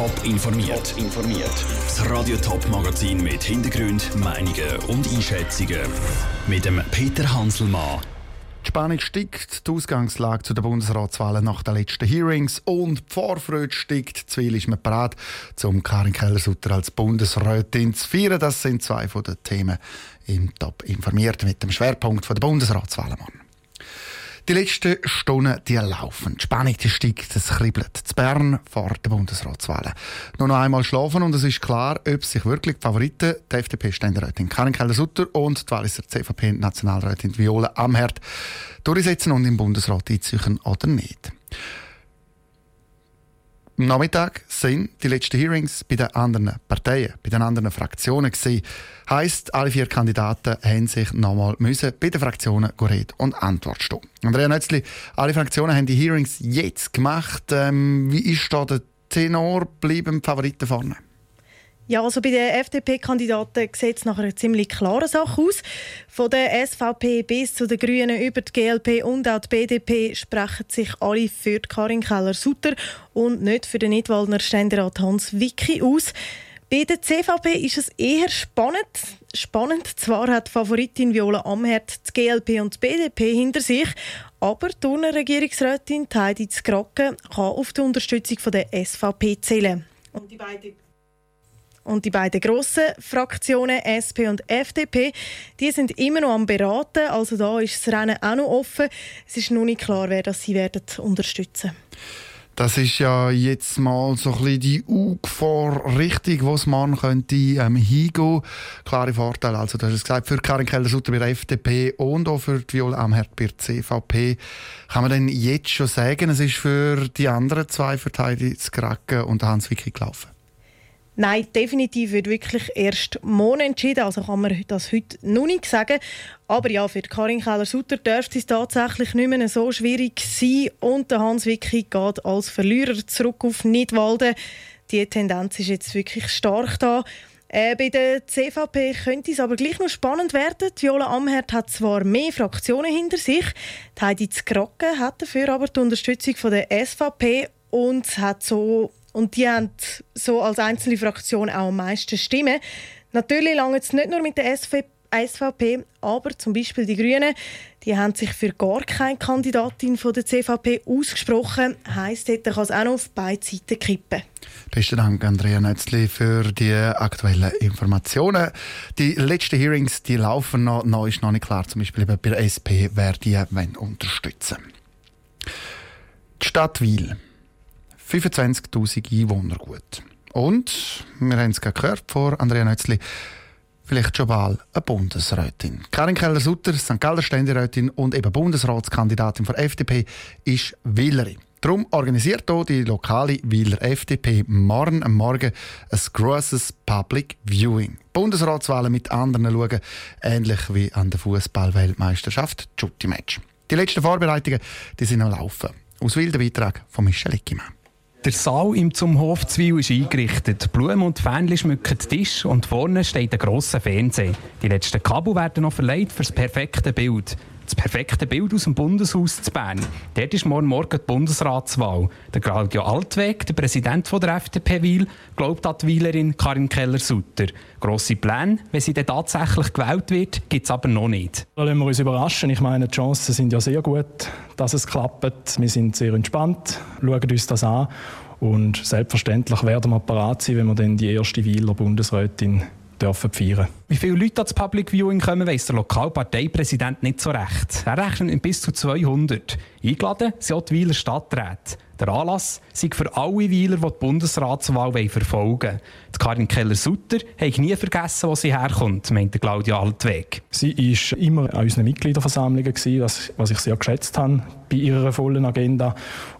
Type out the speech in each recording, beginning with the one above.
Top informiert. informiert. Das Radio Top Magazin mit Hintergrund, Meinungen und Einschätzungen mit dem Peter Hanselmann. Die Spannung steigt, die Ausgangslage zu den Bundesratswahlen nach den letzten Hearings und die Vorfreude steigt. Zwill ist man bereit, um Karin Keller-Sutter als Bundesrätin zu feiern. Das sind zwei von den Themen im Top informiert mit dem Schwerpunkt der Bundesratswahlen. Die letzten Stunden die laufen. Die Spannung die steigt, es kribbelt. Zu Bern vor der Bundesratswahlen. Nur noch einmal schlafen und es ist klar, ob sich wirklich die Favoriten, die FDP-Ständerätin Karin Keller-Sutter und die Walliser CVP-Nationalrätin Viola Amherd, durchsetzen und im Bundesrat einziehen oder nicht. Am Nachmittag sind die letzten Hearings bei den anderen Parteien, bei den anderen Fraktionen gewesen. Heisst, alle vier Kandidaten haben sich nochmal müssen bei den Fraktionen Rede und Antwort stehen. Andrea Nötzli, alle Fraktionen haben die Hearings jetzt gemacht. Ähm, wie ist da der Tenor? Bleiben Favoriten vorne? Ja, also bei den FDP-Kandidaten sieht es nach einer ziemlich klaren Sache aus. Von der SVP bis zu den Grünen über die GLP und auch die BDP sprechen sich alle für Karin Keller-Sutter und nicht für den Nidwaldner Ständerat Hans Wicki aus. Bei der CVP ist es eher spannend. Spannend zwar hat die Favoritin Viola Amherd die GLP und die BDP hinter sich, aber die Regierungsrätin Heidi Zgrocke kann auf die Unterstützung der SVP zählen. Und die beiden und die beiden grossen Fraktionen, SP und FDP, die sind immer noch am Beraten. Also da ist das Rennen auch noch offen. Es ist noch nicht klar, wer das sie werden unterstützen das ist ja jetzt mal so ein bisschen die UG-Richtung, wo man könnte ähm, hingehen. Klare Vorteile, also du hast es gesagt, für Karin Keller-Sutter bei der FDP und auch für die Viola Amherd bei der CVP. Kann man denn jetzt schon sagen, es ist für die anderen zwei Verteidiger zu Kraken und Hans-Wicki gelaufen? Nein, definitiv wird wirklich erst morgen entschieden. Also kann man das heute noch nicht sagen. Aber ja, für Karin Keller-Sutter dürfte es tatsächlich nicht mehr so schwierig sein. Und der Hans Wicki geht als Verlierer zurück auf Nidwalden. Die Tendenz ist jetzt wirklich stark da. Äh, bei der CVP könnte es aber gleich noch spannend werden. Viola Amherd hat zwar mehr Fraktionen hinter sich, Heidi Zgrocke hat dafür aber die Unterstützung von der SVP und hat so und die haben so als einzelne Fraktion auch am meisten Stimmen. Natürlich lange es nicht nur mit der SVP, aber zum Beispiel die Grünen, die haben sich für gar keine Kandidatin von der CVP ausgesprochen. Heißt, dort kann es auch noch auf beide Seiten kippen. Besten Dank, Andrea Nötzli, für die aktuellen Informationen. Die letzten Hearings die laufen noch. Noch ist noch nicht klar, zum Beispiel bei der SP, wer die unterstützen Die Stadt Wiel 25.000 Einwohner gut. Und, wir haben es gerade gehört von Andrea Nötzli, vielleicht schon bald eine Bundesrätin. Karin Keller-Sutter, St. Galler Ständerätin und eben Bundesratskandidatin für FDP, ist Willerin. Darum organisiert hier die lokale Wieler FDP morgen am Morgen ein grosses Public Viewing. Bundesratswahlen mit anderen schauen, ähnlich wie an der Fußball-Weltmeisterschaft Jutti Match. Die letzten Vorbereitungen die sind am Laufen. Aus wilden Beitrag von Michel Eckimann. Der Saal im zum Hofzwil ist eingerichtet. Blumen und Fähnchen schmücken den Tisch und vorne steht ein grosser Fernseher. Die letzten Kabel werden noch verleiht für das perfekte Bild das perfekte Bild aus dem Bundeshaus zu Bern. Dort ist morgen Morgen die Bundesratswahl. Der Claudio Altweg, der Präsident der FDP Wil, glaubt an die Wielerin Karin Keller-Sutter. Grosse Pläne, wenn sie dann tatsächlich gewählt wird, gibt es aber noch nicht. Da lassen wir uns überraschen. Ich meine, die Chancen sind ja sehr gut, dass es klappt. Wir sind sehr entspannt, schauen uns das an. Und selbstverständlich werden wir parat sein, wenn wir dann die erste Wieler Bundesrätin dürfen feiern. Wie viele Leute ans Public Viewing kommen, weiss der Lokalparteipräsident nicht so recht. Er rechnet mit bis zu 200. Eingeladen sind auch die Wieler Stadträte. Der Anlass sei für alle Weiler, die die Bundesratswahl verfolgen wollen. Die Karin Keller-Sutter hat nie vergessen, wo sie herkommt, meinte Claudia Altweg. Sie war immer an unseren Mitgliederversammlungen, was, was ich sehr geschätzt habe bei ihrer vollen Agenda.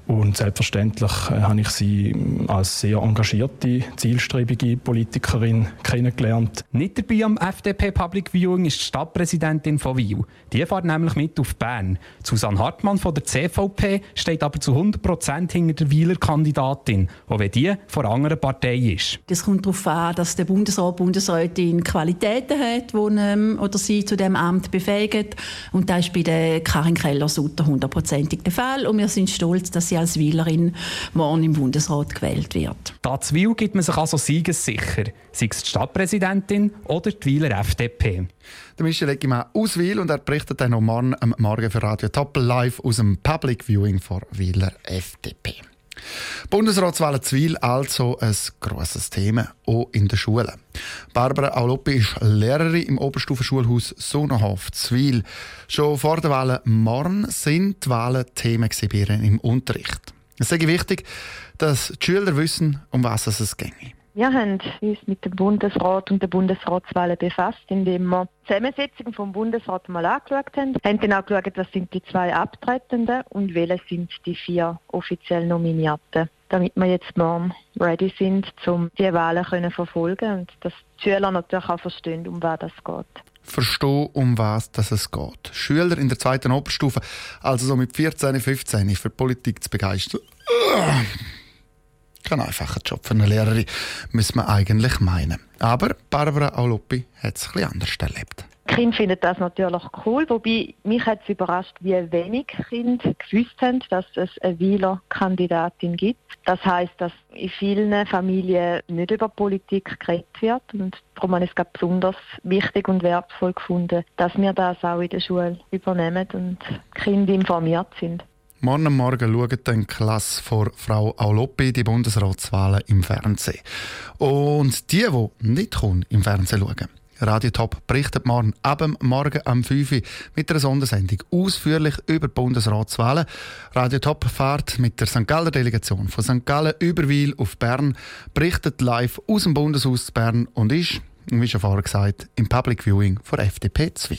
Und selbstverständlich äh, habe ich sie als sehr engagierte, zielstrebige Politikerin kennengelernt. Nicht dabei am FDP Public Viewing ist die Stadtpräsidentin von Wiel. Die fährt nämlich mit auf Bern. Susanne Hartmann von der CVP steht aber zu 100 Prozent hinter der Wieler Kandidatin, auch wenn die von einer anderen Partei ist. Es kommt darauf an, dass der Bundesrat, Bundesrätin Qualitäten hat, die ähm, oder sie zu dem Amt befähigen. Und das ist bei der Karin Keller-Sutter hundertprozentig der Fall. Und wir sind stolz, dass sie als Wählerin morgen im Bundesrat gewählt wird. Da Zwil gibt man sich also siegessicher, sei es die Stadtpräsidentin oder die Wieler FDP. Der Michel Eggimann aus Wiel und er berichtet dann am Morgen, für Radio Top live aus dem Public Viewing von Wieler FDP. Bundesratswahl Zwil also ein grosses Thema, auch in der Schule. Barbara Auloppi ist Lehrerin im Oberstufenschulhaus Sonnenhof Zwil. Schon vor der Wahl morgen sind die Wahlen Themen im Unterricht. Es ist wichtig, dass die Schüler wissen, um was es geht. Wir haben uns mit dem Bundesrat und der Bundesratswahlen befasst, indem wir die Zusammensetzung vom Bundesrat mal angeschaut haben. Wir haben dann auch geschaut, was sind die zwei Abtretenden und welche sind die vier offiziell Nominierten. Damit wir jetzt morgen ready sind, um die Wahlen zu verfolgen und dass die Schüler natürlich auch verstehen, um was es geht verstehen, um was es geht. Schüler in der zweiten Oberstufe, also so mit 14, 15, für Politik zu begeistern. Kein einfacher Job für eine Lehrerin, muss man eigentlich meinen. Aber Barbara Auloppi hat es etwas anders erlebt. Die Kinder finden das natürlich cool, wobei mich hat es überrascht, wie wenig Kinder gewusst haben, dass es eine Wieler-Kandidatin gibt. Das heißt, dass in vielen Familien nicht über Politik geredet wird und darum habe ich es besonders wichtig und wertvoll gefunden, dass wir das auch in der Schule übernehmen und Kinder informiert sind. Morgen Morgen schaut dann Klasse vor Frau Auloppi die Bundesratswahlen im Fernsehen. Und die, die nicht im Fernsehen schauen, Radio Top berichtet morgen ab Morgen am 5 Uhr mit einer Sondersendung ausführlich über die Bundesratswahlen. Radio Top fährt mit der St. Galler Delegation von St. Gallen über Wiel auf Bern, berichtet live aus dem Bundeshaus Bern und ist, wie schon vorher gesagt, im Public Viewing von FDP Zwil.